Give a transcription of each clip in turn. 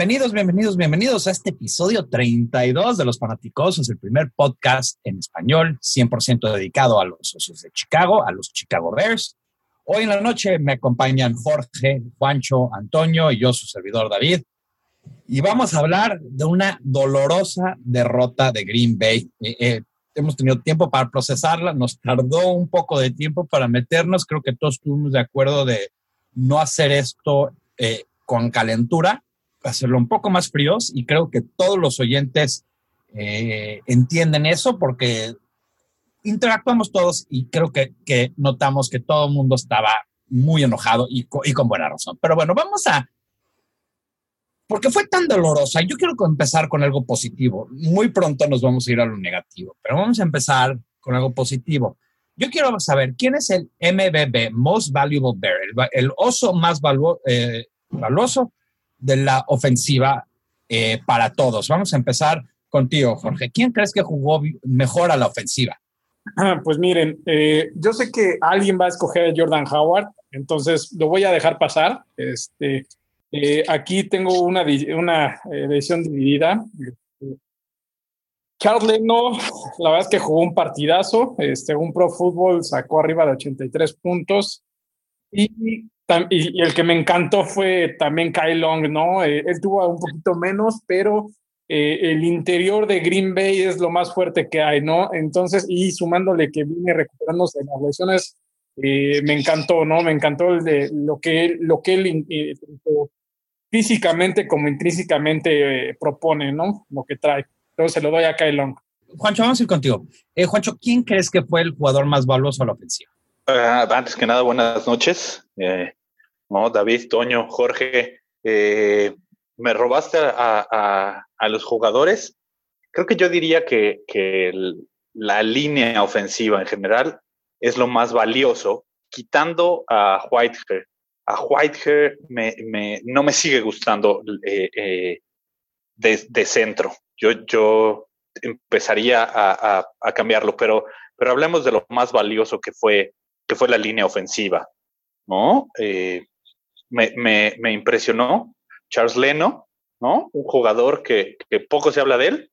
Bienvenidos, bienvenidos, bienvenidos a este episodio 32 de Los Fanaticosos, el primer podcast en español 100% dedicado a los Osos de Chicago, a los Chicago Bears. Hoy en la noche me acompañan Jorge, Juancho, Antonio y yo, su servidor David. Y vamos a hablar de una dolorosa derrota de Green Bay. Eh, eh, hemos tenido tiempo para procesarla, nos tardó un poco de tiempo para meternos. Creo que todos estuvimos de acuerdo de no hacer esto eh, con calentura, hacerlo un poco más fríos y creo que todos los oyentes eh, entienden eso porque interactuamos todos y creo que, que notamos que todo el mundo estaba muy enojado y, con buena razón. Pero bueno, vamos a... Porque fue tan dolorosa, yo quiero empezar con algo positivo. Muy pronto nos vamos a ir a lo negativo, pero vamos a empezar con algo positivo. Yo quiero saber quién es el MBB, Most Valuable Bear, el, oso más valu eh, valioso de la ofensiva eh, para todos. Vamos a empezar contigo, Jorge. ¿Quién crees que jugó mejor a la ofensiva? Ah, pues miren, eh, yo sé que alguien va a escoger a Jordan Howard, entonces lo voy a dejar pasar. Este, eh, aquí tengo una, una dividida. Charles Leno, la verdad es que jugó un partidazo, este, un Pro Football sacó arriba de 83 puntos y y, el que me encantó fue también Kyle Long, ¿no? Eh, él tuvo un poquito menos, pero eh, el interior de Green Bay es lo más fuerte que hay, ¿no? Entonces, y sumándole que viene recuperándose en las lesiones, eh, me encantó, ¿no? Me encantó el de lo que, lo que él físicamente como intrínsecamente propone, ¿no? Lo que trae. Entonces se lo doy a Kyle Long. Juancho, vamos a ir contigo. Juancho, ¿quién crees que fue el jugador más valioso a la ofensiva? Ah, antes que nada, buenas noches. ¿No? David, Toño, Jorge, eh, me robaste a, los jugadores. Creo que yo diría que, la línea ofensiva en general es lo más valioso, quitando a Whitehair. A Whitehair no me sigue gustando eh, eh, de, centro. Yo, yo empezaría a, cambiarlo, pero, pero hablemos de lo más valioso que fue, que fue la línea ofensiva. ¿no? Me, me, impresionó. Charles Leno, ¿no? Un jugador que, poco se habla de él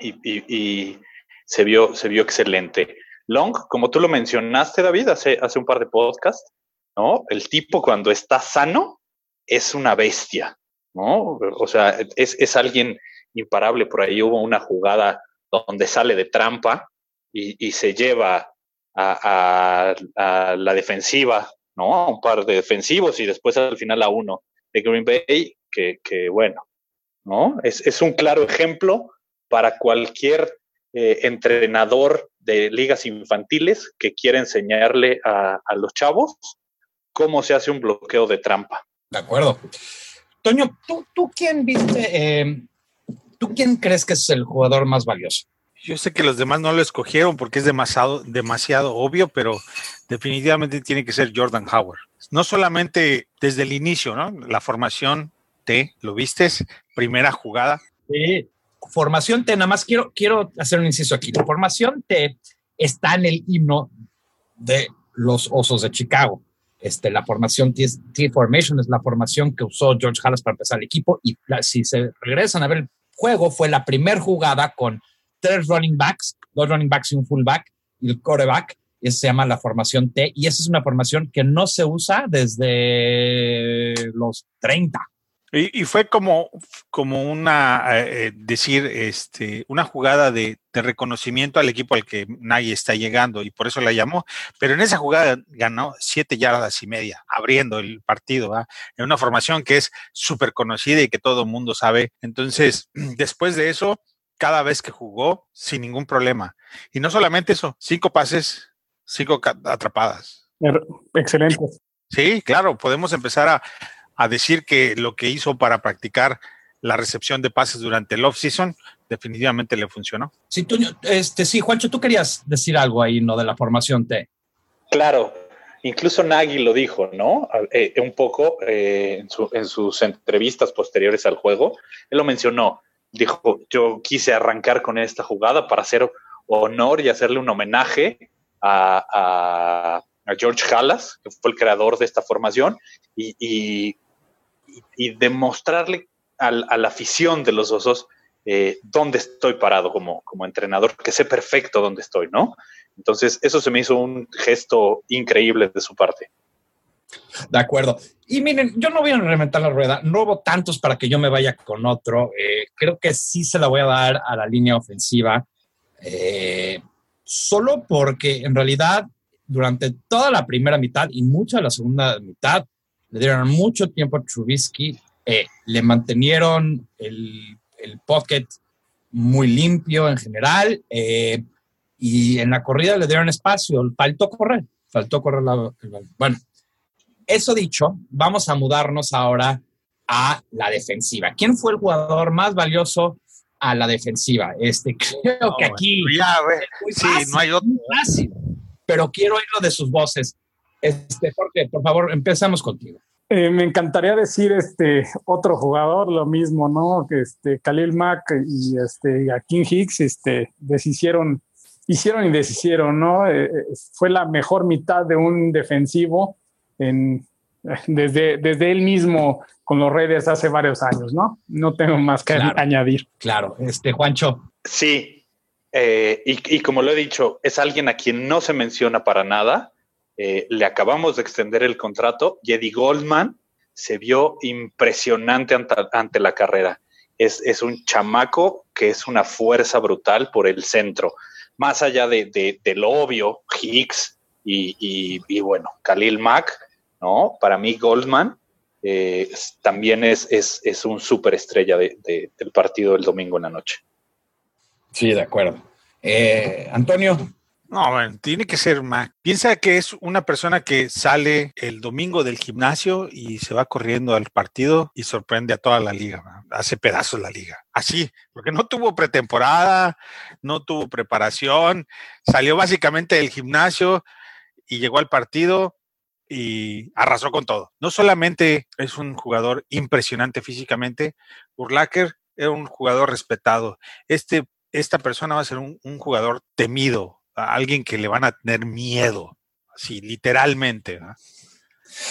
y, se, vio, excelente. Long, como tú lo mencionaste, David, hace, hace un par de podcasts, ¿no? El tipo cuando está sano es una bestia, ¿no? O sea, es, es alguien imparable. Por ahí hubo una jugada donde sale de trampa y, se lleva a, la defensiva ¿no? un par de defensivos y después al final a uno de Green Bay, que, que bueno, ¿no? Es, es, un claro ejemplo para cualquier eh, entrenador de ligas infantiles que quiera enseñarle a, a, los chavos cómo se hace un bloqueo de trampa. De acuerdo. Toño, ¿tú, tú quién viste? Eh, ¿Tú quién crees que es el jugador más valioso? Yo sé que los demás no lo escogieron porque es demasiado, demasiado obvio, pero definitivamente tiene que ser Jordan Howard. No solamente desde el inicio, ¿no? La formación T, ¿lo viste? Primera jugada. Sí, formación T, nada más quiero, quiero hacer un inciso aquí. La formación T está en el himno de los Osos de Chicago. Este, la formación T, T Formation es la formación que usó George Halas para empezar el equipo y si se regresan a ver el juego, fue la primera jugada con tres running backs, dos running backs y un fullback, y el quarterback, y se llama la formación T, y esa es una formación que no se usa desde los 30. Y, fue como, como una, eh, decir, este, una jugada de, reconocimiento al equipo al que nadie está llegando y por eso la llamó. Pero en esa jugada ganó siete yardas y media, abriendo el partido, en una formación que es súper conocida y que todo el mundo sabe. Entonces, después de eso, cada vez que jugó sin ningún problema. Y no solamente eso, cinco pases, cinco atrapadas. Excelente. Sí, claro, podemos empezar a, a decir que lo que hizo para practicar la recepción de pases durante el off-season definitivamente le funcionó. Sí, tú, este, sí, Juancho, tú querías decir algo ahí, ¿no? De la formación T. Claro, incluso Nagy lo dijo, ¿no? Eh, un poco eh, en, su, en, sus entrevistas posteriores al juego, él lo mencionó dijo, yo quise arrancar con esta jugada para hacer honor y hacerle un homenaje a, George Halas, que fue el creador de esta formación, y, y, demostrarle a la afición de los osos eh, dónde estoy parado como, como entrenador, que sé perfecto dónde estoy, ¿no? Entonces, eso se me hizo un gesto increíble de su parte. De acuerdo. Y miren, yo no voy a reventar la rueda, no hubo tantos para que yo me vaya con otro. Eh, creo que sí se la voy a dar a la línea ofensiva, eh, solo porque en realidad durante toda la primera mitad y mucha de la segunda mitad le dieron mucho tiempo a Trubisky, eh, le mantenieron el, el, pocket muy limpio en general y en la corrida le dieron espacio, faltó correr, faltó correr la, bueno, eso dicho, vamos a mudarnos ahora a la defensiva. ¿Quién fue el jugador más valioso a la defensiva? Este, creo que aquí. Ya, sí, no hay otro. Fácil, pero quiero oírlo de sus voces. Este, Jorge, por favor, empezamos contigo. Eh, me encantaría decir este otro jugador, lo mismo, ¿no? Que este Khalil Mack y este a King Hicks este, deshicieron, hicieron y deshicieron, ¿no? Eh, eh, fue la mejor mitad de un defensivo desde, desde él mismo con los Raiders hace varios años, ¿no? No tengo más que añadir. Claro, este Juancho. Sí, eh, y, como lo he dicho, es alguien a quien no se menciona para nada. Eh, le acabamos de extender el contrato y Eddie Goldman se vio impresionante ante, la carrera. Es, es, un chamaco que es una fuerza brutal por el centro. Más allá de, de, lo obvio, Hicks y, y bueno, Khalil Mack ¿no? Para mí Goldman eh, también es, es, un superestrella de, del partido del domingo en la noche. Sí, de acuerdo. Eh, Antonio. No, bueno, tiene que ser más. Piensa que es una persona que sale el domingo del gimnasio y se va corriendo al partido y sorprende a toda la liga, hace pedazos la liga. Así, porque no tuvo pretemporada, no tuvo preparación, salió básicamente del gimnasio y llegó al partido y arrasó con todo. No solamente es un jugador impresionante físicamente, Urlacher era un jugador respetado. Este, esta persona va a ser un, jugador temido, alguien que le van a tener miedo, así, literalmente.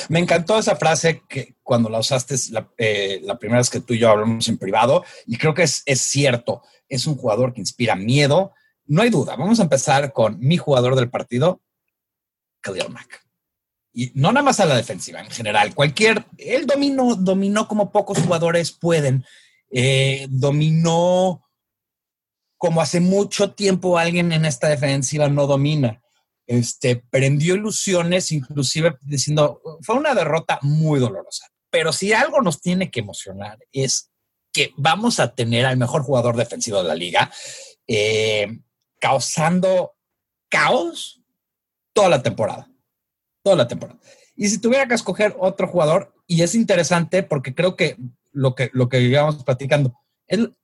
Me encantó esa frase que cuando la usaste eh, la, primera vez que tú y yo hablamos en privado, y creo que es, es cierto, es un jugador que inspira miedo. No hay duda, vamos a empezar con mi jugador del partido, Khalil Mack y no nada más a la defensiva, en general, cualquier, él dominó, dominó como pocos jugadores pueden, eh, dominó como hace mucho tiempo alguien en esta defensiva no domina. Este, prendió ilusiones, inclusive diciendo, fue una derrota muy dolorosa. Pero si algo nos tiene que emocionar es que vamos a tener al mejor jugador defensivo de la liga, eh, causando caos toda la temporada toda la temporada. Y si tuviera que escoger otro jugador, y es interesante porque creo que lo que, lo que íbamos platicando,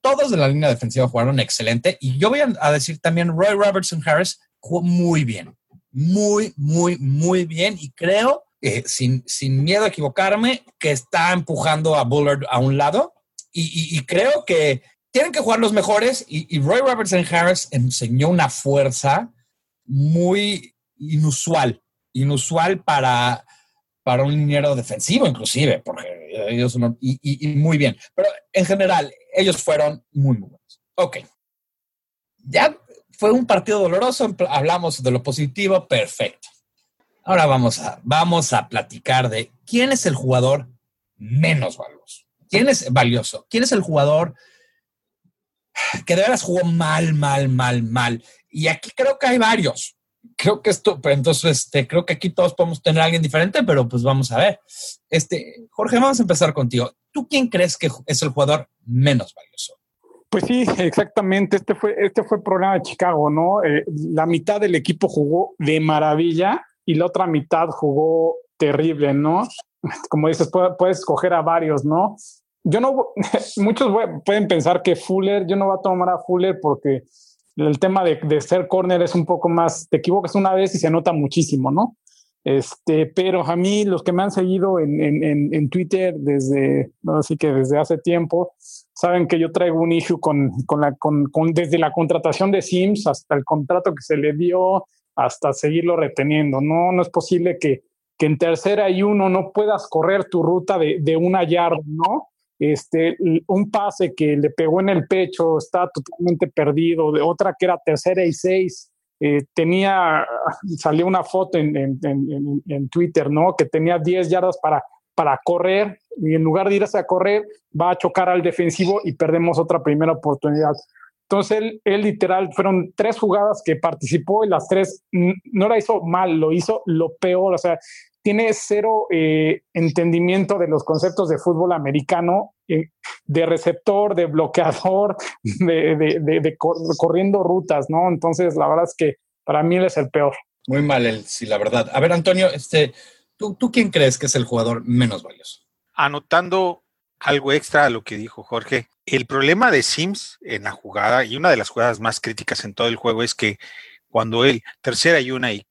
todos de la línea defensiva jugaron excelente. Y yo voy a, decir también, Roy Robertson Harris jugó muy bien, muy, muy, muy bien. Y creo, sin, sin miedo a equivocarme, que está empujando a Bullard a un lado. Y, creo que tienen que jugar los mejores. Y, y Roy Robertson Harris enseñó una fuerza muy inusual inusual para, para un liniero defensivo, inclusive, porque ellos son, y, muy bien. Pero en general, ellos fueron muy, muy buenos. Ok. Ya fue un partido doloroso, hablamos de lo positivo, perfecto. Ahora vamos a, vamos a platicar de quién es el jugador menos valioso. ¿Quién es valioso? ¿Quién es el jugador que de veras jugó mal, mal, mal, mal? Y aquí creo que hay varios creo que esto, pero entonces, este, creo que aquí todos podemos tener a alguien diferente, pero pues vamos a ver. Este, Jorge, vamos a empezar contigo. ¿Tú quién crees que es el jugador menos valioso? Pues sí, exactamente. Este fue, este fue el programa de Chicago, ¿no? Eh, la mitad del equipo jugó de maravilla y la otra mitad jugó terrible, ¿no? Como dices, puedes escoger a varios, ¿no? Yo no, muchos pueden pensar que Fuller, yo no voy a tomar a Fuller porque el tema de, de, ser corner es un poco más, te equivocas una vez y se nota muchísimo, ¿no? Este, pero a mí, los que me han seguido en, en, en Twitter desde, así que desde hace tiempo, saben que yo traigo un issue con, con la, con, desde la contratación de Sims hasta el contrato que se le dio, hasta seguirlo reteniendo. No, no es posible que, que en tercera y uno no puedas correr tu ruta de, de una yarda, ¿no? Este, un pase que le pegó en el pecho, está totalmente perdido, de otra que era tercera y seis, eh, tenía, salió una foto en, en, en, en, Twitter, ¿no? Que tenía 10 yardas para, para correr y en lugar de irse a correr, va a chocar al defensivo y perdemos otra primera oportunidad. Entonces él, él, literal fueron tres jugadas que participó y las tres no la hizo mal, lo hizo lo peor. O sea, tiene cero eh, entendimiento de los conceptos de fútbol americano, eh, de receptor, de bloqueador, de, corriendo rutas, ¿no? Entonces, la verdad es que para mí él es el peor. Muy mal él, sí, la verdad. A ver, Antonio, este, ¿tú, ¿tú quién crees que es el jugador menos valioso? Anotando algo extra a lo que dijo Jorge, el problema de Sims en la jugada y una de las jugadas más críticas en todo el juego es que cuando él, tercera y una y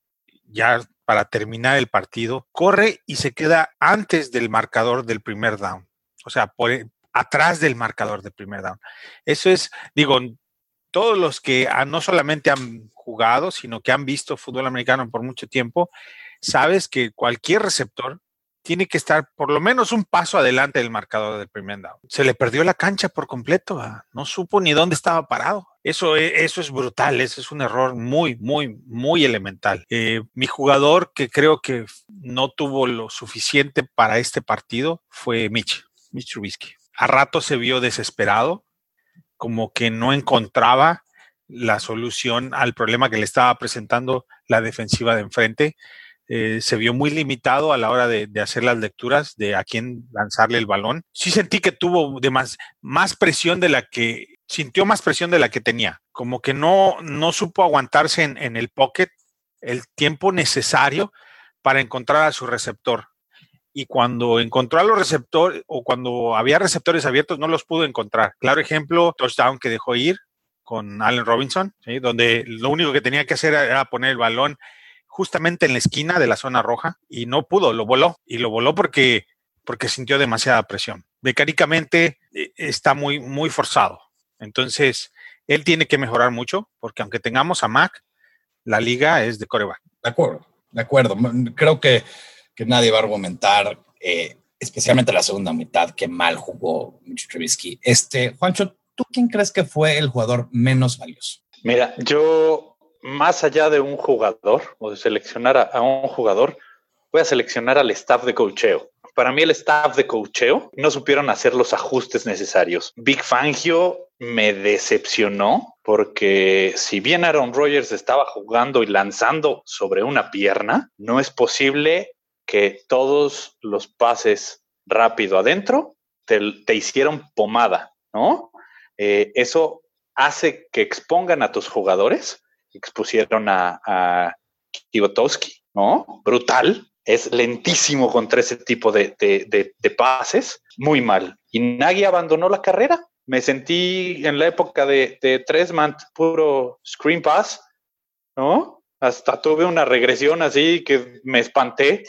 ya para terminar el partido, corre y se queda antes del marcador del primer down. O sea, por, e, atrás del marcador del primer down. Eso es, digo, todos los que no solamente han jugado, sino que han visto fútbol americano por mucho tiempo, sabes que cualquier receptor tiene que estar por lo menos un paso adelante del marcador del primer down. Se le perdió la cancha por completo, no supo ni dónde estaba parado. Eso, e, eso es brutal, ese es un error muy, muy, muy elemental. Eh, mi jugador que creo que no tuvo lo suficiente para este partido fue Mitch, Mitch Trubisky. A rato se vio desesperado, como que no encontraba la solución al problema que le estaba presentando la defensiva de enfrente. Eh, se vio muy limitado a la hora de, hacer las lecturas de a quién lanzarle el balón. Sí sentí que tuvo más, más presión de la que, sintió más presión de la que tenía, como que no, no supo aguantarse en, en el pocket el tiempo necesario para encontrar a su receptor. Y cuando encontró a los receptores o cuando había receptores abiertos, no los pudo encontrar. Claro ejemplo, touchdown que dejó ir con Allen Robinson, donde lo único que tenía que hacer era poner el balón justamente en la esquina de la zona roja y no pudo, lo voló y lo voló porque, porque sintió demasiada presión. Mecánicamente eh, está muy, muy forzado. Entonces, él tiene que mejorar mucho porque aunque tengamos a Mac, la liga es de coreback. De acuerdo, de acuerdo. Creo que, que nadie va a argumentar, eh, especialmente la segunda mitad, que mal jugó Mitch Trubisky. Este, Juancho, ¿tú quién crees que fue el jugador menos valioso? Mira, yo más allá de un jugador o de seleccionar a, un jugador, voy a seleccionar al staff de cocheo. Para mí el staff de cocheo no supieron hacer los ajustes necesarios. Big Fangio me decepcionó porque si bien Aaron Rodgers estaba jugando y lanzando sobre una pierna, no es posible que todos los pases rápido adentro te, hicieron pomada, ¿no? Eh, eso hace que expongan a tus jugadores expusieron a, a ¿no? Brutal. Es lentísimo contra ese tipo de, pases, muy mal. Y Nagy abandonó la carrera. Me sentí en la época de, de Tresmant puro screen pass, ¿no? Hasta tuve una regresión así que me espanté,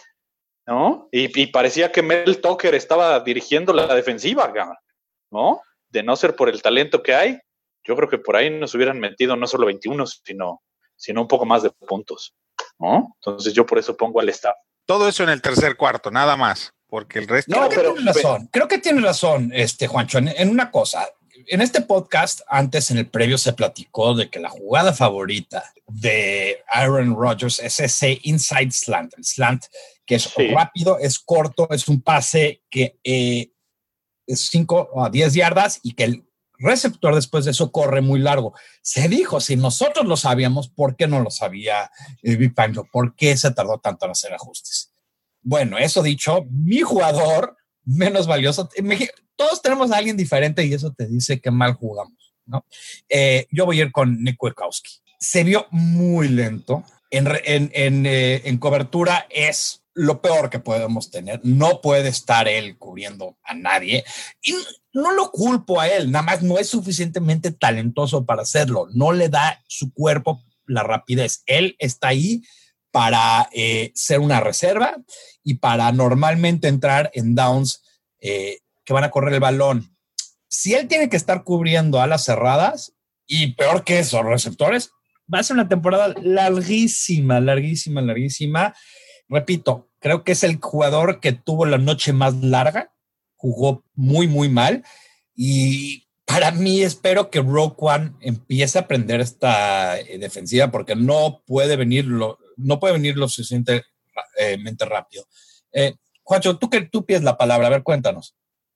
¿no? Y, y parecía que Mel Tucker estaba dirigiendo la defensiva, ¿no? De no ser por el talento que hay, yo creo que por ahí nos hubieran metido no solo 21, sino, sino un poco más de puntos. ¿no? Entonces yo por eso pongo al staff. Todo eso en el tercer cuarto, nada más, porque el resto... No, creo que tienes razón, creo que tienes razón, este, Juancho, en, una cosa. En este podcast, antes en el previo se platicó de que la jugada favorita de Aaron Rodgers es ese inside slant, el slant que es rápido, es corto, es un pase que eh, es 5 a 10 yardas y que el receptor después de eso corre muy largo. Se dijo, si nosotros lo sabíamos, ¿por qué no lo sabía el Big ¿Por qué se tardó tanto en hacer ajustes? Bueno, eso dicho, mi jugador menos valioso, todos tenemos a alguien diferente y eso te dice que mal jugamos, ¿no? Eh, yo voy a ir con Nick Wekowski. Se vio muy lento. En, en, eh, en cobertura es lo peor que podemos tener. No puede estar él cubriendo a nadie. Y no lo culpo a él, nada más no es suficientemente talentoso para hacerlo. No le da su cuerpo la rapidez. Él está ahí para eh, ser una reserva y para normalmente entrar en downs eh, que van a correr el balón. Si él tiene que estar cubriendo a las cerradas y peor que eso, receptores, va a ser una temporada larguísima, larguísima, larguísima. Repito, creo que es el jugador que tuvo la noche más larga jugó muy, muy mal. Y para mí espero que Rogue One empiece a aprender esta eh, defensiva porque no puede venir lo, no puede venir lo suficientemente rápido. Eh, Juancho, tú que tú pides la palabra, a ver, cuéntanos.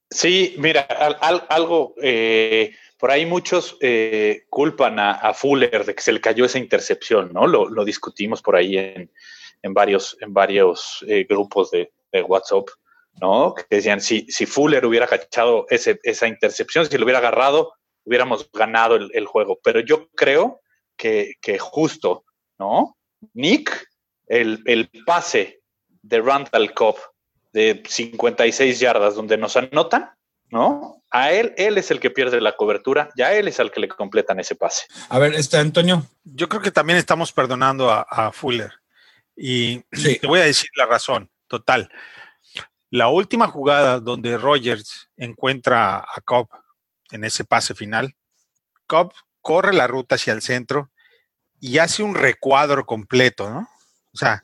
Sí, mira, algo, eh, por ahí muchos eh, culpan a, Fuller de que se le cayó esa intercepción, ¿no? Lo, discutimos por ahí en, varios, en varios eh, grupos de, WhatsApp, ¿no? Que decían, si, si Fuller hubiera cachado esa intercepción, si lo hubiera agarrado, hubiéramos ganado el, juego. Pero yo creo que, justo, ¿no? Nick, el, el pase de Randall Cobb de 56 yardas donde nos anotan, ¿no? A él, él es el que pierde la cobertura, ya él es el que le completan ese pase. A ver, este Antonio. Yo creo que también estamos perdonando a, Fuller. Y te voy a decir la razón, total. La última jugada donde Rogers encuentra a Cobb en ese pase final, Cobb corre la ruta hacia el centro y hace un recuadro completo, ¿no? O sea,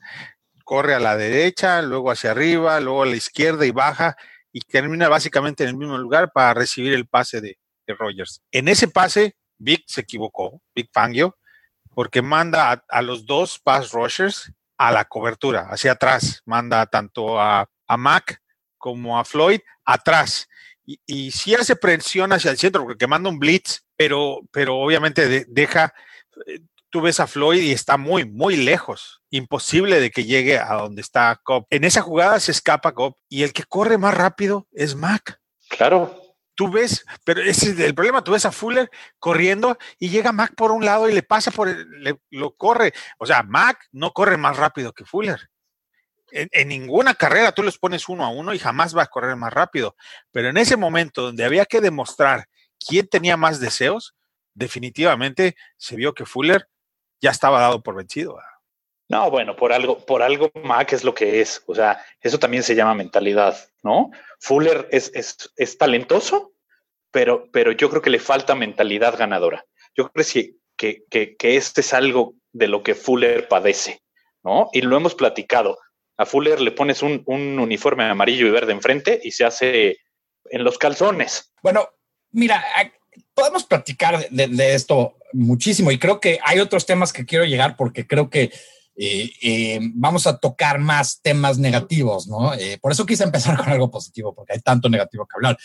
corre a la derecha, luego hacia arriba, luego a la izquierda y baja y termina básicamente en el mismo lugar para recibir el pase de, Rogers. En ese pase, Vic se equivocó, Vic Fangio, porque manda a, los dos pass rushers a la cobertura, hacia atrás, manda tanto a, Mac como a Floyd atrás. Y, y sí hace presión hacia el centro porque manda un blitz, pero, pero obviamente deja, eh, tú ves a Floyd y está muy, muy lejos. Imposible de que llegue a donde está Cobb. En esa jugada se escapa Cobb y el que corre más rápido es Mac. Claro. Tú ves, pero ese es el problema, tú ves a Fuller corriendo y llega Mac por un lado y le pasa por el, lo corre. O sea, Mac no corre más rápido que Fuller. En, ninguna carrera tú les pones uno a uno y jamás va a correr más rápido. Pero en ese momento donde había que demostrar quién tenía más deseos, definitivamente se vio que Fuller ya estaba dado por vencido. No, bueno, por algo, por algo Mac es lo que es. O sea, eso también se llama mentalidad, ¿no? Fuller es, es, es talentoso, pero, pero yo creo que le falta mentalidad ganadora. Yo creo que, que, que, este es algo de lo que Fuller padece, ¿no? Y lo hemos platicado. A Fuller le pones un, un uniforme amarillo y verde enfrente y se hace en los calzones. Bueno, mira, podemos platicar de, esto muchísimo y creo que hay otros temas que quiero llegar porque creo que eh, eh, vamos a tocar más temas negativos, ¿no? Eh, por eso quise empezar con algo positivo, porque hay tanto negativo que hablar.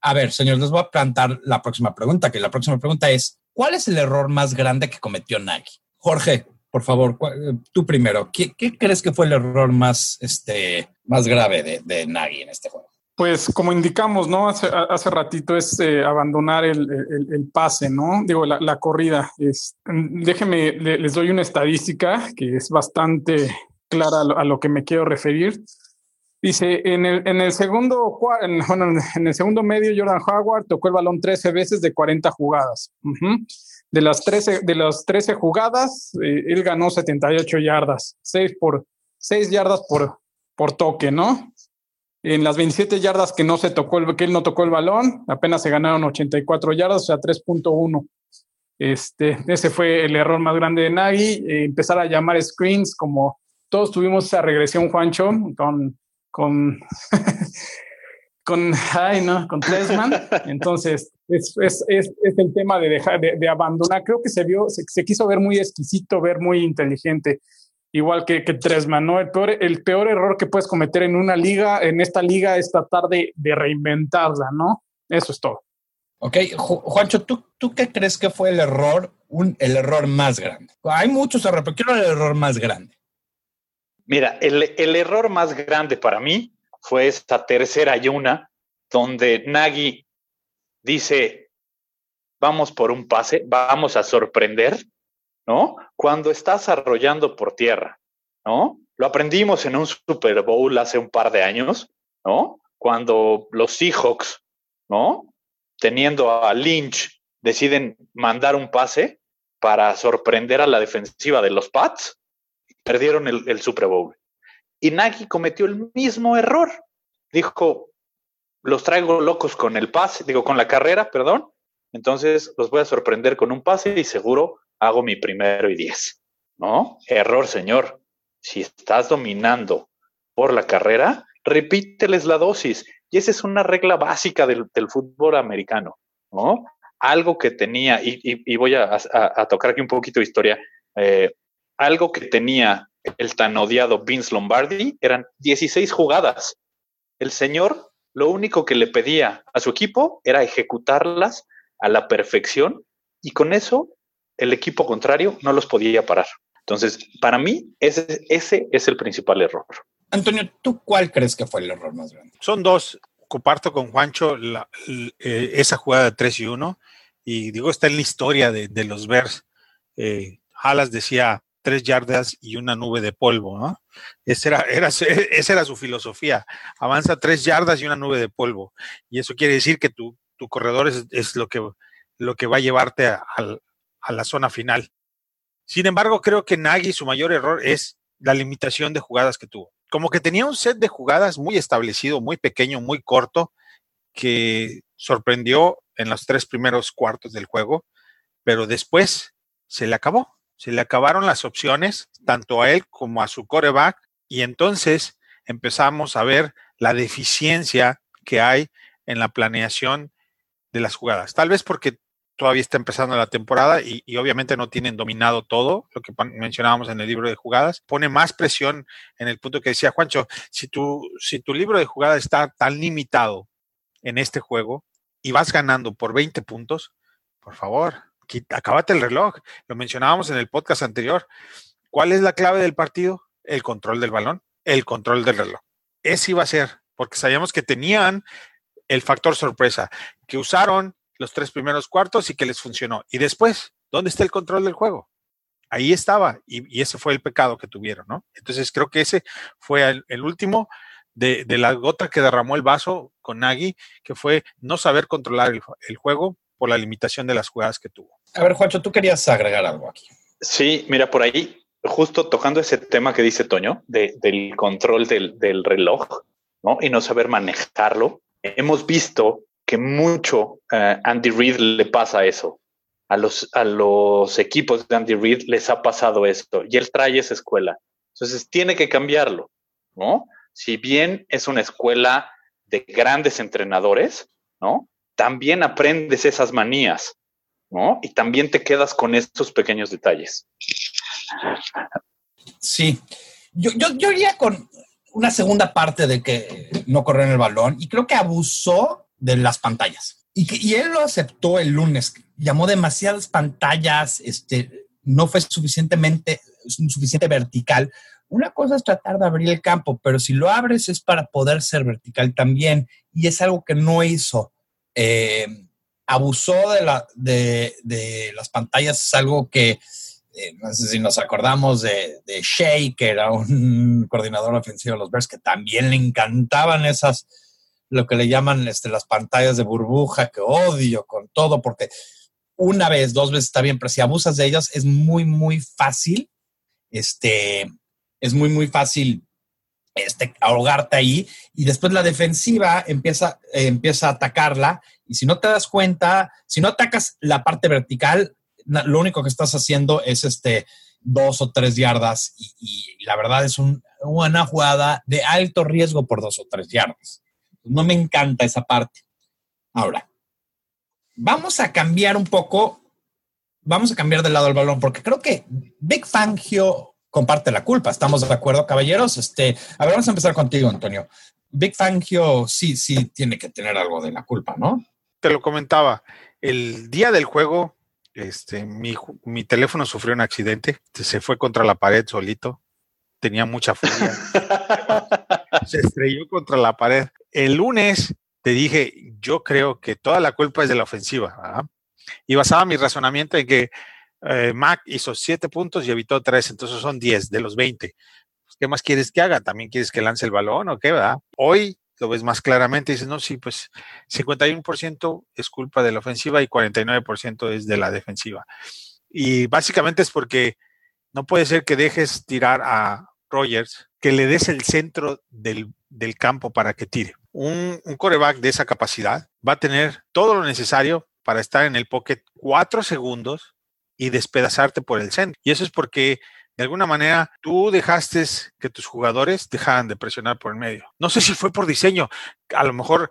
A ver, señores, les voy a plantar la próxima pregunta, que la próxima pregunta es, ¿cuál es el error más grande que cometió Nagy? Jorge, por favor, tú primero, ¿qué, crees que fue el error más, este, más grave de, de Nagy en este juego? Pues como indicamos, ¿no? Hace, hace ratito es eh, abandonar el, el, pase, ¿no? Digo, la, la corrida. Es, déjenme, les doy una estadística que es bastante clara a lo, que me quiero referir. Dice, en el, en el segundo en, en, el segundo medio, Jordan Howard tocó el balón 13 veces de 40 jugadas. De las 13, de las 13 jugadas, eh, él ganó 78 yardas, 6 por 6 yardas por, por toque, ¿no? En las 27 yardas que no se tocó el, que él no tocó el balón, apenas se ganaron 84 yardas, o sea, 3.1. Este, ese fue el error más grande de Nagy, eh, empezar a llamar screens como todos tuvimos esa regresión, Juancho, con, con, con, ay, no, con Tresman. Entonces, es, es, es, el tema de dejar, de, abandonar. Creo que se vio, se quiso ver muy exquisito, ver muy inteligente igual que, que Tresman, ¿no? El peor, el peor error que puedes cometer en una liga, en esta liga, es tratar de, reinventarla, ¿no? Eso es todo. Ok, Juancho, ¿tú, ¿tú qué crees que fue el error, un, el error más grande? Hay muchos errores, pero quiero el error más grande. Mira, el, el error más grande para mí fue esta tercera y una, donde Nagy dice, vamos por un pase, vamos a sorprender, ¿no? Cuando estás arrollando por tierra, ¿no? Lo aprendimos en un Super Bowl hace un par de años, ¿no? Cuando los Seahawks, ¿no? Teniendo a Lynch, deciden mandar un pase para sorprender a la defensiva de los Pats, perdieron el, el Super Bowl. Y Nagy cometió el mismo error. Dijo, los traigo locos con el pase, digo, con la carrera, perdón. Entonces los voy a sorprender con un pase y seguro hago mi primero y diez. ¿No? Error, señor. Si estás dominando por la carrera, repíteles la dosis. Y esa es una regla básica del, fútbol americano, ¿no? Algo que tenía, y, voy a, tocar aquí un poquito de historia, eh, algo que tenía el tan odiado Vince Lombardi eran 16 jugadas. El señor lo único que le pedía a su equipo era ejecutarlas a la perfección y con eso el equipo contrario no los podía parar. Entonces, para mí, ese, ese es el principal error. Antonio, ¿tú cuál crees que fue el error más grande? Son dos. Comparto con Juancho eh, esa jugada de 3 y 1. Y digo, está en la historia de, los Bears. Eh, Halas decía tres yardas y una nube de polvo, ¿no? Esa era, era, esa era su filosofía. Avanza tres yardas y una nube de polvo. Y eso quiere decir que tu, tu corredor es, lo, que, lo que va a llevarte a, a la zona final. Sin embargo, creo que Nagy su mayor error es la limitación de jugadas que tuvo como que tenía un set de jugadas muy establecido, muy pequeño, muy corto, que sorprendió en los tres primeros cuartos del juego, pero después se le acabó. Se le acabaron las opciones, tanto a él como a su coreback, y entonces empezamos a ver la deficiencia que hay en la planeación de las jugadas. Tal vez porque todavía está empezando la temporada y, obviamente no tienen dominado todo, lo que mencionábamos en el libro de jugadas. Pone más presión en el punto que decía Juancho, si tu, si tu libro de jugadas está tan limitado en este juego y vas ganando por 20 puntos, por favor, acábate el reloj. Lo mencionábamos en el podcast anterior. ¿Cuál es la clave del partido? El control del balón, el control del reloj. Ese iba a ser, porque sabíamos que tenían el factor sorpresa, que usaron los tres primeros cuartos y que les funcionó. Y después, ¿dónde está el control del juego? Ahí estaba y, ese fue el pecado que tuvieron, ¿no? Entonces creo que ese fue el, último de, la gota que derramó el vaso con Nagy, que fue no saber controlar el, juego por la limitación de las jugadas que tuvo. A ver, Juancho, tú querías agregar algo aquí. Sí, mira, por ahí, justo tocando ese tema que dice Toño, del control del, del reloj, ¿no? Y no saber manejarlo. Hemos visto que mucho uh, Andy Reid le pasa eso. A los, a los equipos de Andy Reid les ha pasado esto y él trae esa escuela. Entonces tiene que cambiarlo, ¿no? Si bien es una escuela de grandes entrenadores, ¿no? También aprendes esas manías, ¿no? Y también te quedas con estos pequeños detalles. Sí, yo, yo, yo iría con una segunda parte de que no correr el balón y creo que abusó de las pantallas. Y, que, él lo aceptó el lunes, llamó demasiadas pantallas, este, no fue suficientemente, suficiente vertical. Una cosa es tratar de abrir el campo, pero si lo abres es para poder ser vertical también. Y es algo que no hizo. Eh, abusó de, la, de, de, las pantallas, es algo que, eh, no sé si nos acordamos de, de Shea, que era un coordinador ofensivo de los Bears, que también le encantaban esas, lo que le llaman este, las pantallas de burbuja, que odio con todo, porque una vez, dos veces está bien, pero si abusas de ellas es muy, muy fácil, este, es muy, muy fácil este, ahogarte ahí y después la defensiva empieza, empieza a atacarla y si no te das cuenta, si no atacas la parte vertical, lo único que estás haciendo es este dos o tres yardas y, la verdad es una jugada de alto riesgo por dos o tres yardas. No me encanta esa parte. Ahora, vamos a cambiar un poco, vamos a cambiar de lado el balón, porque creo que Big Fangio comparte la culpa. ¿Estamos de acuerdo, caballeros? Este, a ver, vamos a empezar contigo, Antonio. Big Fangio sí, sí tiene que tener algo de la culpa, ¿no? Te lo comentaba. El día del juego, este, mi, mi teléfono sufrió un accidente, se fue contra la pared solito, tenía mucha furia, se estrelló contra la pared el lunes te dije, yo creo que toda la culpa es de la ofensiva. Y basaba mi razonamiento en que eh, Mac hizo siete puntos y evitó tres, entonces son diez de los veinte. Pues, ¿Qué más quieres que haga? ¿También quieres que lance el balón o qué, verdad? Hoy lo ves más claramente y dices, no, sí, pues 51% es culpa de la ofensiva y 49% es de la defensiva. Y básicamente es porque no puede ser que dejes tirar a Rogers, que le des el centro del, del campo para que tire un, coreback de esa capacidad va a tener todo lo necesario para estar en el pocket cuatro segundos y despedazarte por el centro. Y eso es porque de alguna manera tú dejaste que tus jugadores dejaran de presionar por el medio. No sé si fue por diseño, a lo mejor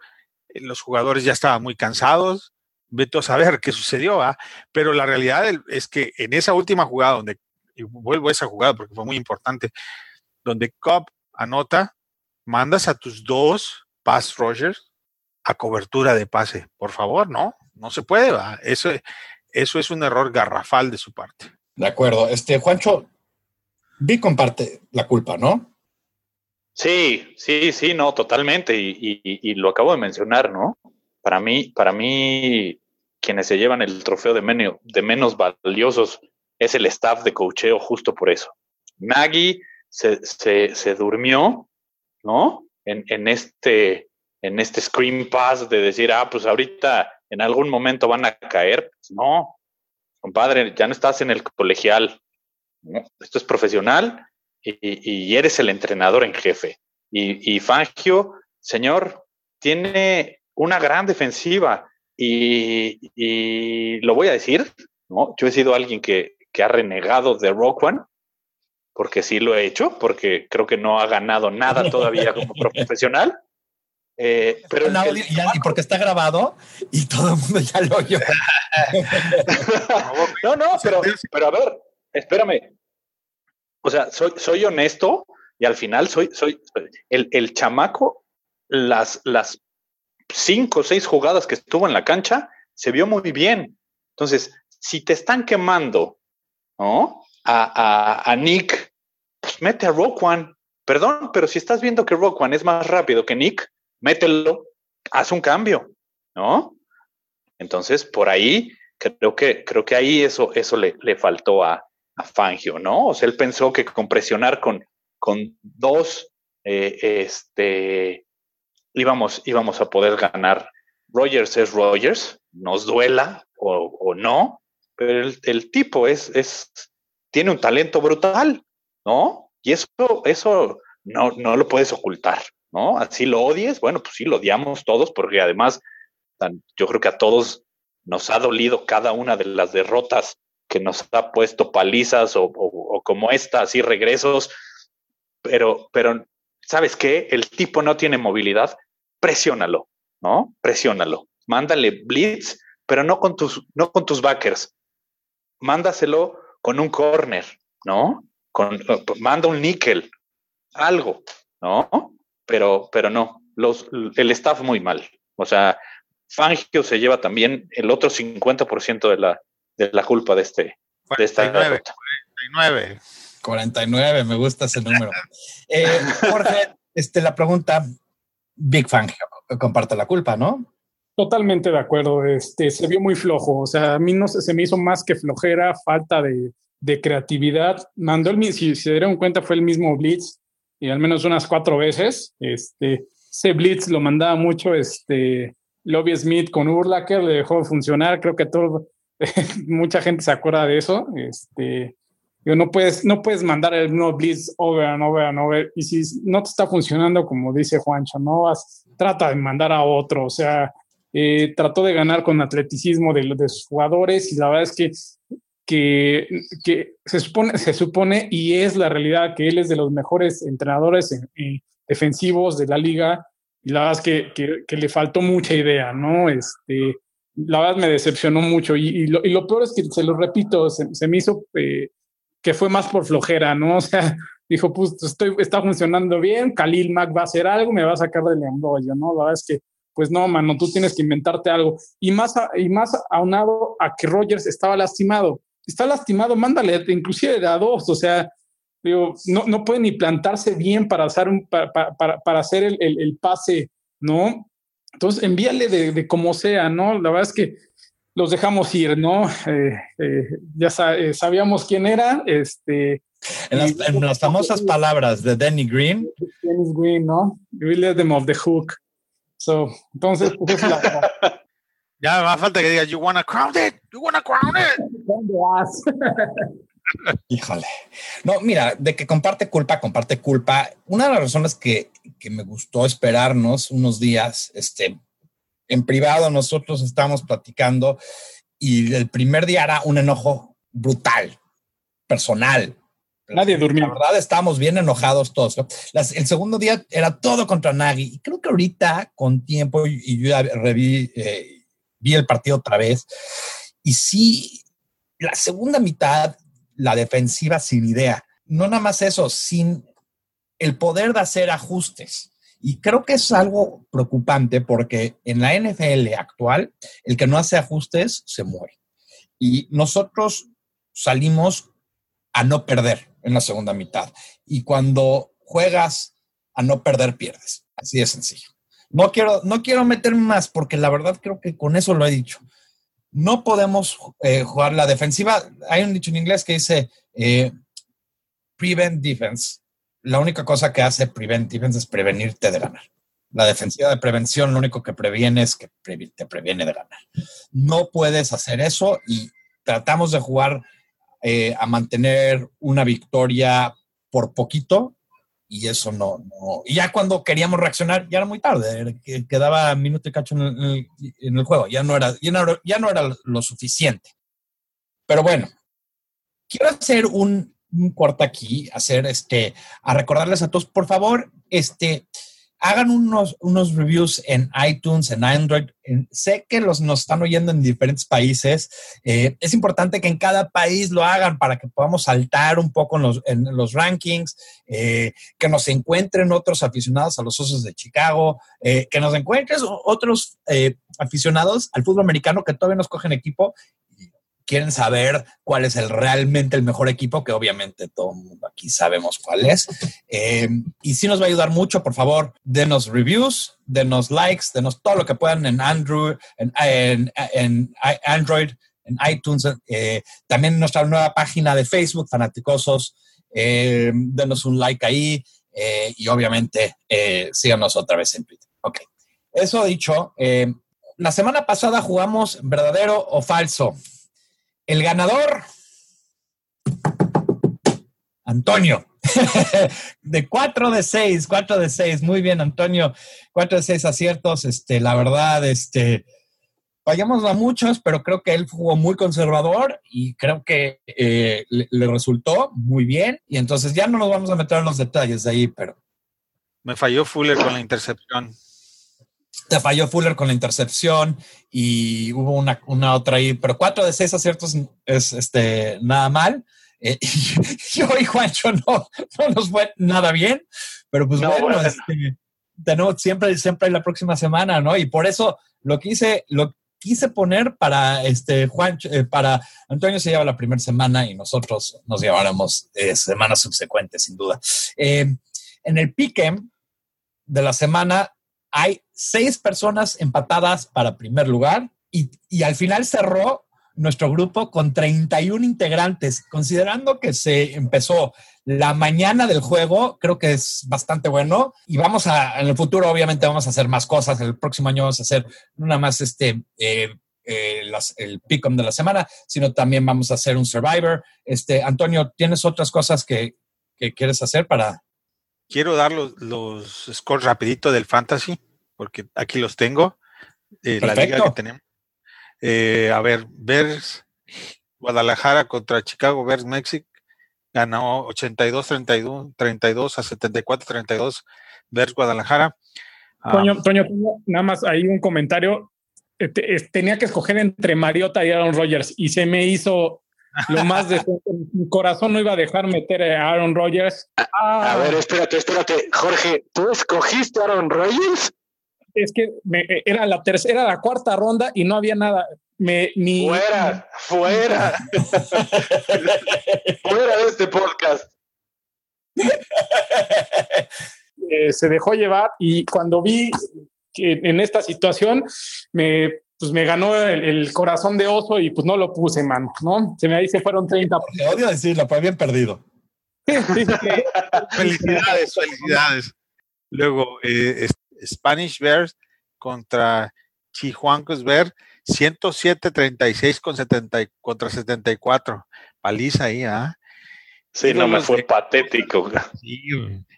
eh, los jugadores ya estaban muy cansados, vete a saber qué sucedió, pero la realidad es que en esa última jugada, donde, y vuelvo a esa jugada porque fue muy importante, donde Cobb anota, mandas a tus dos pass rushers a cobertura de pase. Por favor, no, no se puede. Eso, eso es un error garrafal de su parte. De acuerdo. Este, Juancho, Vi comparte la culpa, ¿no? Sí, sí, sí, no, totalmente. Y, lo acabo de mencionar, ¿no? Para mí, para mí, quienes se llevan el trofeo de, menos, de menos valiosos es el staff de cocheo justo por eso. Nagy se, durmió, ¿no? En, en, este, en este screen pass de decir, ah, pues ahorita en algún momento van a caer. Pues no, compadre, ya no estás en el colegial, esto es profesional y, eres el entrenador en jefe. Y, Fangio, señor, tiene una gran defensiva y, lo voy a decir, ¿no? Yo he sido alguien que, ha renegado de Rock One, porque sí lo he hecho, porque creo que no ha ganado nada todavía como profesional. Eh, pero y porque está grabado y todo el mundo ya lo oyó. no, no, pero, pero a ver, espérame. O sea, soy, soy honesto y al final soy, soy el, el chamaco, las, las cinco o seis jugadas que estuvo en la cancha, se vio muy bien. Entonces, si te están quemando, ¿no? A, a, Nick, pues mete a Rock One. Perdón, pero si estás viendo que Rock One es más rápido que Nick, mételo, haz un cambio, ¿no? Entonces, por ahí, creo que, creo que ahí eso, eso le, le faltó a, a Fangio, ¿no? O sea, él pensó que con presionar con, con dos, eh, este, íbamos, íbamos a poder ganar. Rogers es Rogers, nos duela o, no, pero el, tipo es, es, tiene un talento brutal, ¿no? Y eso, eso no, no lo puedes ocultar, ¿no? Así lo odies, bueno, pues sí, lo odiamos todos, porque además yo creo que a todos nos ha dolido cada una de las derrotas que nos ha puesto palizas o, como esta, así regresos, pero, pero, ¿sabes qué? El tipo no tiene movilidad, presiónalo, ¿no? Presiónalo. Mándale blitz, pero no con tus, no con tus backers. Mándaselo con un corner, ¿no? Con, manda un níquel, algo, ¿no? Pero, pero no, los, el staff muy mal. O sea, Fangio se lleva también el otro 50% de la, de la culpa de este 49, 49. 49, me gusta ese número. Eh, Jorge, este, la pregunta, Big Fan comparte la culpa, ¿no? Totalmente de acuerdo. Este, se vio muy flojo. O sea, a mí no se, me hizo más que flojera, falta de, de creatividad. Mandó el si se dieron cuenta, fue el mismo Blitz y al menos unas cuatro veces. Este, ese Blitz lo mandaba mucho este, Lobby Smith con Urlacher, le dejó de funcionar. Creo que todo, mucha gente se acuerda de eso. Este, no puedes, no puedes mandar el no blitz over and over and over. Y si no te está funcionando, como dice Juancho, no vas, trata de mandar a otro. O sea, eh, trató de ganar con atleticismo de, de sus jugadores y la verdad es que, que, que, se, supone, se supone y es la realidad que él es de los mejores entrenadores defensivos de la liga y la verdad es que, que, que, le faltó mucha idea, ¿no? Este, la verdad me decepcionó mucho y, lo, y lo, peor es que, se lo repito, se, me hizo eh, que fue más por flojera, ¿no? O sea, dijo, pues estoy, está funcionando bien, Khalil Mack va a hacer algo, me va a sacar del embrollo, ¿no? La verdad es que, pues no, mano, tú tienes que inventarte algo. Y más, y más aunado a que Rogers estaba lastimado. Está lastimado, mándale inclusive de a dos, o sea, digo, no, no puede ni plantarse bien para hacer, un, para, para, para hacer el, el, el pase, ¿no? Entonces, envíale de, de, como sea, ¿no? La verdad es que los dejamos ir, ¿no? Eh, eh, ya eh, sabíamos quién era, este... En las, famosas palabras de Danny Green. Danny Green, ¿no? We let them off the hook. So, entonces, pues, la, Ya me falta que diga, you wanna crown it, you wanna crown it. Híjole. No, mira, de que comparte culpa, comparte culpa. Una de las razones que, que me gustó esperarnos unos días, este, en privado nosotros estábamos platicando y el primer día era un enojo brutal, personal, Nadie durmió. La verdad, estábamos bien enojados todos. el segundo día era todo contra Nagy. Y creo que ahorita, con tiempo, y, yo ya reví, eh, vi el partido otra vez. Y sí, la segunda mitad, la defensiva sin idea. No nada más eso, sin el poder de hacer ajustes. Y creo que es algo preocupante porque en la NFL actual, el que no hace ajustes se muere. Y nosotros salimos a no perder en la segunda mitad. Y cuando juegas a no perder, pierdes. Así de sencillo. No quiero, no quiero meterme más porque la verdad creo que con eso lo he dicho. No podemos eh, jugar la defensiva. Hay un dicho en inglés que dice eh, prevent defense la única cosa que hace Prevent Defense es prevenirte de ganar. La defensiva de prevención lo único que previene es que te previene de ganar. No puedes hacer eso y tratamos de jugar eh, a mantener una victoria por poquito y eso no, Y ya cuando queríamos reaccionar, ya era muy tarde, quedaba minuto y cacho en el, juego, ya no, era, ya, no, ya no era lo suficiente. Pero bueno, quiero hacer un, un corte aquí, hacer este, a recordarles a todos, por favor, este, hagan unos, unos reviews en iTunes, en Android. sé que los nos están oyendo en diferentes países. Eh, es importante que en cada país lo hagan para que podamos saltar un poco en los, en los rankings, eh, que nos encuentren otros aficionados a los Osos de Chicago, eh, que nos encuentres otros aficionados al fútbol americano que todavía nos cogen equipo quieren saber cuál es el realmente el mejor equipo, que obviamente todo mundo aquí sabemos cuál es. Eh, y si nos va a ayudar mucho, por favor, denos reviews, denos likes, denos todo lo que puedan en Android, en, Android, en iTunes, eh, también nuestra nueva página de Facebook, Fanaticosos, eh, denos un like ahí y obviamente síganos otra vez en Twitter. Ok, eso dicho, la semana pasada jugamos verdadero o falso. El ganador, Antonio, de 4 de 6, 4 de 6. Muy bien, Antonio, 4 de 6 aciertos. Este, la verdad, este, fallamos a muchos, pero creo que él jugó muy conservador y creo que eh, le, le, resultó muy bien. Y entonces ya no nos vamos a meter en los detalles de ahí, pero. Me falló Fuller con la intercepción te falló Fuller con la intercepción y hubo una, una otra ahí, pero cuatro de seis aciertos es este, nada mal. Eh, yo y Juancho no, no nos fue nada bien, pero pues bueno, este, tenemos siempre, siempre hay la próxima semana, ¿no? Y por eso lo quise, lo quise poner para este Juancho, eh, para Antonio se lleva la primera semana y nosotros nos llevaremos eh, semanas subsecuentes, sin duda. en el pique de la semana hay seis personas empatadas para primer lugar y, al final cerró nuestro grupo con 31 integrantes. Considerando que se empezó la mañana del juego, creo que es bastante bueno. Y vamos a, en el futuro, obviamente, vamos a hacer más cosas. El próximo año vamos a hacer nada más este. Eh, eh, el pick de la semana, sino también vamos a hacer un Survivor. Este, Antonio, ¿tienes otras cosas que, quieres hacer para, quiero dar los, los scores rapidito del fantasy, porque aquí los tengo. Eh, la liga que tenemos. Eh, a ver, Bears, Guadalajara contra Chicago Bears Mexic ganó 82-32 32 a 74-32 Bears Guadalajara. Ah, Toño, Toño, nada más ahí un comentario. Eh, tenía que escoger entre Mariota y Aaron Rodgers y se me hizo lo más de mi corazón no iba a dejar meter a Aaron Rodgers. A, ah. ver, espérate, espérate. Jorge, ¿tú escogiste a Aaron Rodgers? Es que era la tercera, la cuarta ronda y no había nada. Me, ni, fuera, fuera. fuera de este podcast. Eh, se dejó llevar y cuando vi que en esta situación me pues me ganó el, corazón de oso y pues no lo puse, mano, ¿no? Se me dice fueron 30. Te odio decirlo, pues bien perdido. felicidades, felicidades. Luego, eh, Spanish Bears contra Chihuancos Bears, 107-36 con 70, contra 74. Paliza ahí, ¿ah? Sí, no me fue patético.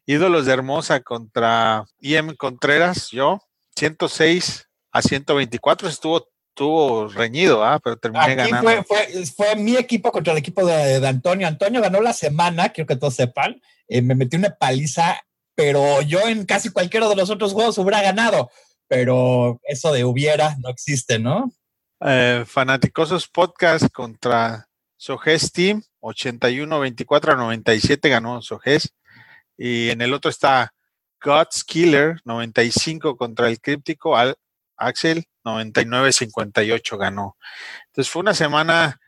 ídolos de Hermosa contra IM Contreras, yo, 106 a 124, estuvo estuvo reñido, ¿ah? pero terminé Aquí ganando. fue, fue, fue mi equipo contra el equipo de, de Antonio. Antonio ganó la semana, quiero que todos sepan. Eh, me metí una paliza, pero yo en casi cualquiera de los otros juegos hubiera ganado. Pero eso de hubiera no existe, ¿no? Eh, Fanaticosos Podcast contra Soges Team, 81-24 a 97 ganó Soges. Y en el otro está God's Killer, 95 contra el Críptico, Al Axel, 99-58 ganó. Entonces fue una semana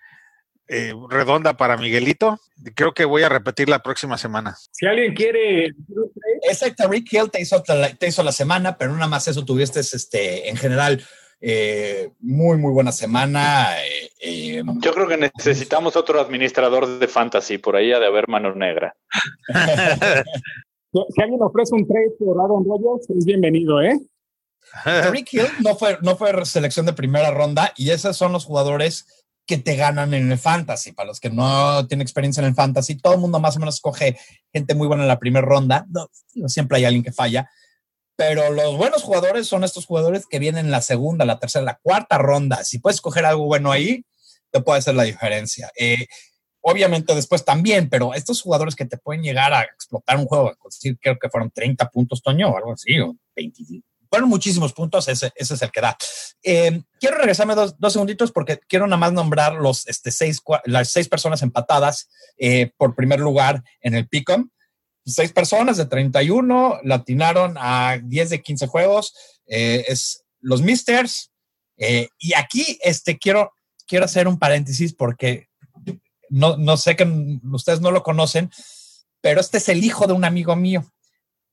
eh, redonda para Miguelito. Creo que voy a repetir la próxima semana. Si alguien quiere. Ese Tariq Hill te hizo, te hizo la semana, pero nada más eso tuviste este, en general eh, muy, muy buena semana. Eh, eh, Yo creo que necesitamos otro administrador de fantasy, por ahí ha de haber mano negra. si alguien ofrece un trade por Aaron Rodgers, es bienvenido, ¿eh? Tariq Hill no fue, no fue selección de primera ronda y esos son los jugadores que te ganan en el fantasy. Para los que no tienen experiencia en el fantasy, todo el mundo más o menos escoge gente muy buena en la primera ronda. No, siempre hay alguien que falla, pero los buenos jugadores son estos jugadores que vienen en la segunda, la tercera, la cuarta ronda. Si puedes escoger algo bueno ahí, te puede hacer la diferencia. Eh, obviamente después también, pero estos jugadores que te pueden llegar a explotar un juego, creo que fueron 30 puntos, Toño, o algo así, o 25 fueron muchísimos puntos, ese, ese, es el que da. Eh, quiero regresarme dos, dos, segunditos porque quiero nada más nombrar los, este, seis, las seis personas empatadas eh, por primer lugar en el PICOM. Seis personas de 31 latinaron a 10 de 15 juegos. Eh, es los Misters. Eh, y aquí este, quiero, quiero hacer un paréntesis porque no, no sé que ustedes no lo conocen, pero este es el hijo de un amigo mío.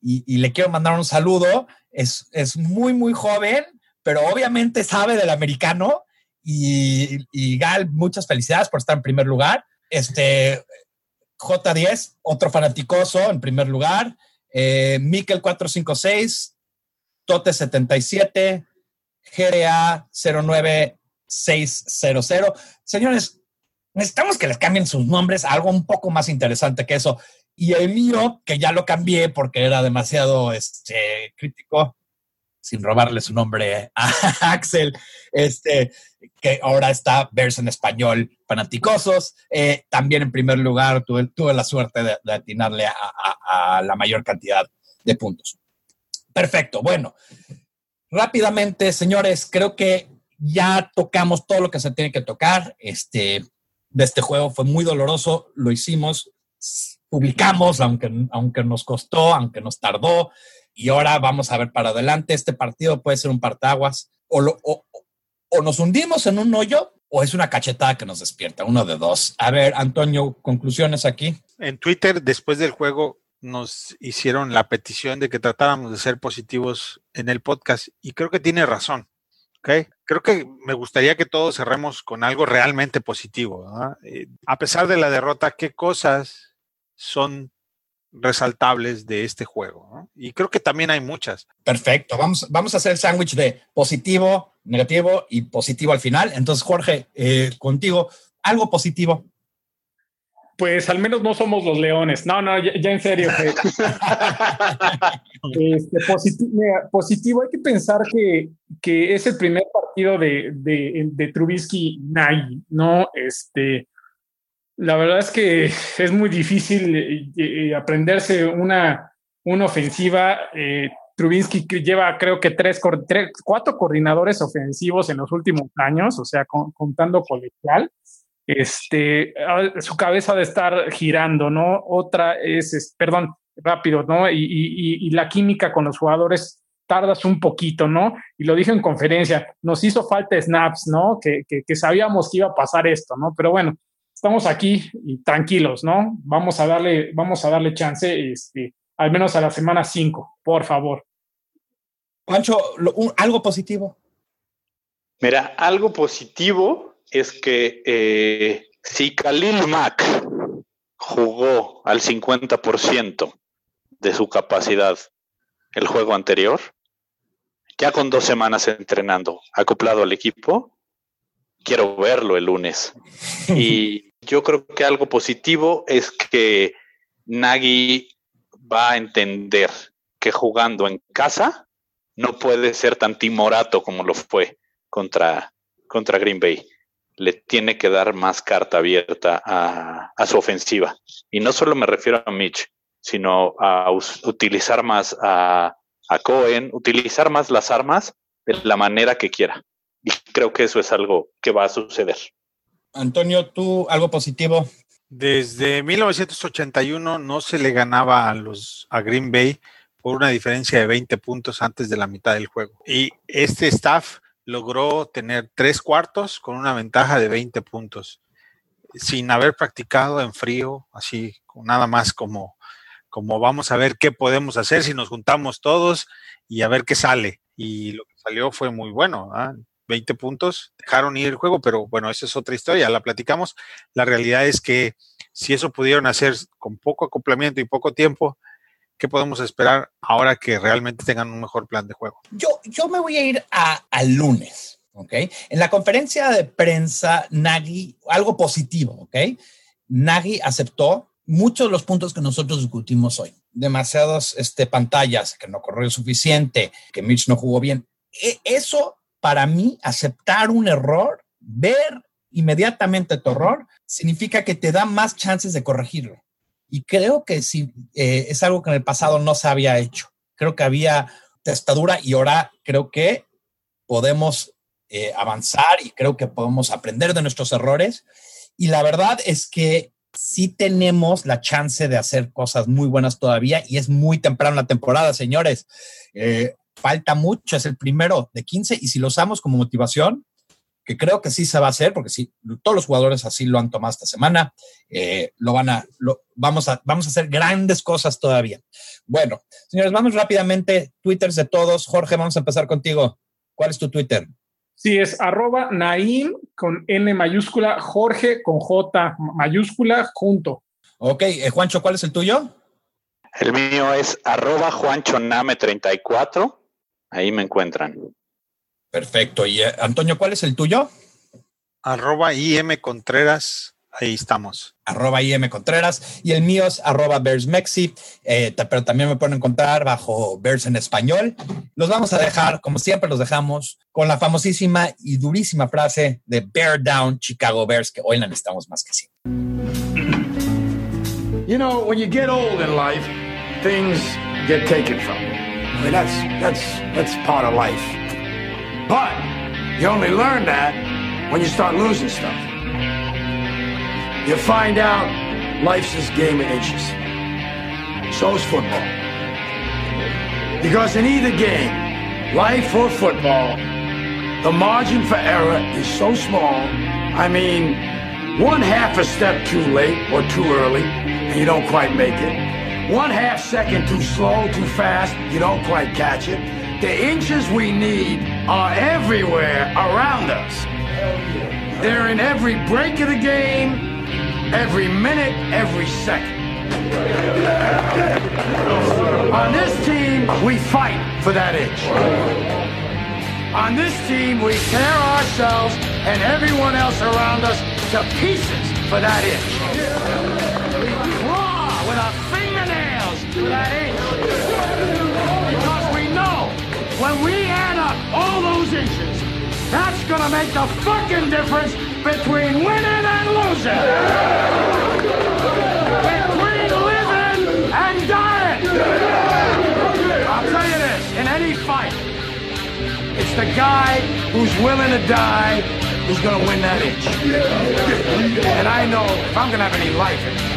Y, y, le quiero mandar un saludo. Es, es, muy, muy joven, pero obviamente sabe del americano. Y, y, Gal, muchas felicidades por estar en primer lugar. Este J10, otro fanaticoso en primer lugar. Eh, Mikel 456, Tote 77, GRA 09600. Señores, necesitamos que les cambien sus nombres a algo un poco más interesante que eso. Y el mío, que ya lo cambié porque era demasiado este, crítico, sin robarle su nombre a Axel, este, que ahora está verso en español, fanaticosos. Eh, también en primer lugar tuve, la suerte de, de atinarle a, a, la mayor cantidad de puntos. Perfecto, bueno. Rápidamente, señores, creo que ya tocamos todo lo que se tiene que tocar. Este, de este juego fue muy doloroso, lo hicimos, publicamos, aunque, aunque nos costó, aunque nos tardó, y ahora vamos a ver para adelante. Este partido puede ser un partaguas, o, o, o, nos hundimos en un hoyo, o es una cachetada que nos despierta, uno de dos. A ver, Antonio, conclusiones aquí. En Twitter, después del juego, nos hicieron la petición de que tratáramos de ser positivos en el podcast, y creo que tiene razón. Okay. Creo que me gustaría que todos cerremos con algo realmente positivo. ¿no? Eh, a pesar de la derrota, ¿qué cosas son resaltables de este juego. ¿no? Y creo que también hay muchas. Perfecto. Vamos, vamos a hacer el sándwich de positivo, negativo y positivo al final. Entonces, Jorge, eh, contigo, algo positivo. Pues al menos no somos los leones. No, no, ya, ya en serio. este, positivo, positivo, hay que pensar que, que, es el primer partido de, de, de Trubisky Nagy, ¿no? Este, la verdad es que es muy difícil eh, aprenderse una, una ofensiva. Eh, Trubinsky lleva creo que tres, cuatro coordinadores ofensivos en los últimos años, o sea, con, contando colegial. Este, su cabeza de estar girando, ¿no? Otra es, es perdón, rápido, ¿no? Y, y, y, la química con los jugadores tardas un poquito, ¿no? Y lo dije en conferencia, nos hizo falta snaps, ¿no? Que, que, que sabíamos que iba a pasar esto, ¿no? Pero bueno, estamos aquí y tranquilos, ¿no? Vamos a darle, vamos a darle chance, este, al menos a la semana 5, por favor. Pancho, un, algo positivo. Mira, algo positivo es que eh, si Khalil Mack jugó al 50% de su capacidad el juego anterior, ya con dos semanas entrenando, acoplado al equipo, quiero verlo el lunes. Y yo creo que algo positivo es que Nagy va a entender que jugando en casa no puede ser tan timorato como lo fue contra, contra Green Bay. Le tiene que dar más carta abierta a, su ofensiva. Y no solo me refiero a Mitch, sino a utilizar más a, a Cohen, utilizar más las armas de la manera que quiera. Y creo que eso es algo que va a suceder. Antonio, ¿tú algo positivo? Desde 1981 no se le ganaba a los a Green Bay por una diferencia de 20 puntos antes de la mitad del juego. Y este staff logró tener tres cuartos con una ventaja de 20 puntos, sin haber practicado en frío, así, nada más como, como vamos a ver qué podemos hacer si nos juntamos todos y a ver qué sale. Y lo que salió fue muy bueno. 20 ¿ah? puntos, dejaron ir el juego, pero bueno, esa es otra historia, la platicamos. La realidad es que si eso pudieron hacer con poco acoplamiento y poco tiempo, ¿qué podemos esperar ahora que realmente tengan un mejor plan de juego? Yo, yo me voy a ir a, al lunes, ¿ok? En la conferencia de prensa, Nagy, algo positivo, ¿ok? Nagy aceptó muchos de los puntos que nosotros discutimos hoy. Demasiadas este, pantallas, que no corrió suficiente, que Mitch no jugó bien. E, eso, para mí, aceptar un error, ver inmediatamente tu error, significa que te da más chances de corregirlo. Y creo que sí, eh, es algo que en el pasado no se había hecho. Creo que había testadura y ahora creo que podemos eh, avanzar y creo que podemos aprender de nuestros errores. Y la verdad es que sí tenemos la chance de hacer cosas muy buenas todavía y es muy temprano la temporada, señores. Eh, falta mucho, es el primero de 15 y si lo usamos como motivación, que creo que sí se va a hacer, porque sí, todos los jugadores así lo han tomado esta semana, eh, lo van a, lo, vamos a, vamos a hacer grandes cosas todavía. Bueno, señores, vamos rápidamente, twitters de todos. Jorge, vamos a empezar contigo. ¿Cuál es tu Twitter? Sí, es arroba Naim con N mayúscula, Jorge con J mayúscula junto. Ok, eh, Juancho, ¿cuál es el tuyo? El mío es arroba Juancho Name 34. Ahí me encuentran. Perfecto. Y eh, Antonio, ¿cuál es el tuyo? Arroba IM Contreras. Ahí estamos. Arroba IM Contreras. Y el mío es arroba Bears Mexi. Eh, pero también me pueden encontrar bajo Bears en español. Los vamos a dejar, como siempre los dejamos, con la famosísima y durísima frase de Bear Down Chicago Bears, que hoy la necesitamos más que siempre. You know, when you get old in life, things get taken from you. I mean, that's, that's, that's part of life. But you only learn that when you start losing stuff. You find out life's this game of inches. So is football. Because in either game, life or football, the margin for error is so small. I mean, one half a step too late or too early, and you don't quite make it. One half second too slow, too fast, you don't quite catch it. The inches we need are everywhere around us. They're in every break of the game, every minute, every second. On this team, we fight for that inch. On this team, we tear ourselves and everyone else around us to pieces for that inch. That inch. Because we know when we add up all those inches, that's gonna make the fucking difference between winning and losing. Between living and dying. I'll tell you this, in any fight, it's the guy who's willing to die who's going to win that inch. And I know if I'm going to have any life in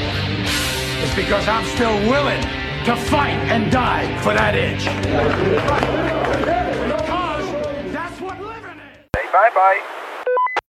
it's because I'm still willing to fight and die for that inch. Because that's what living is. Bye bye.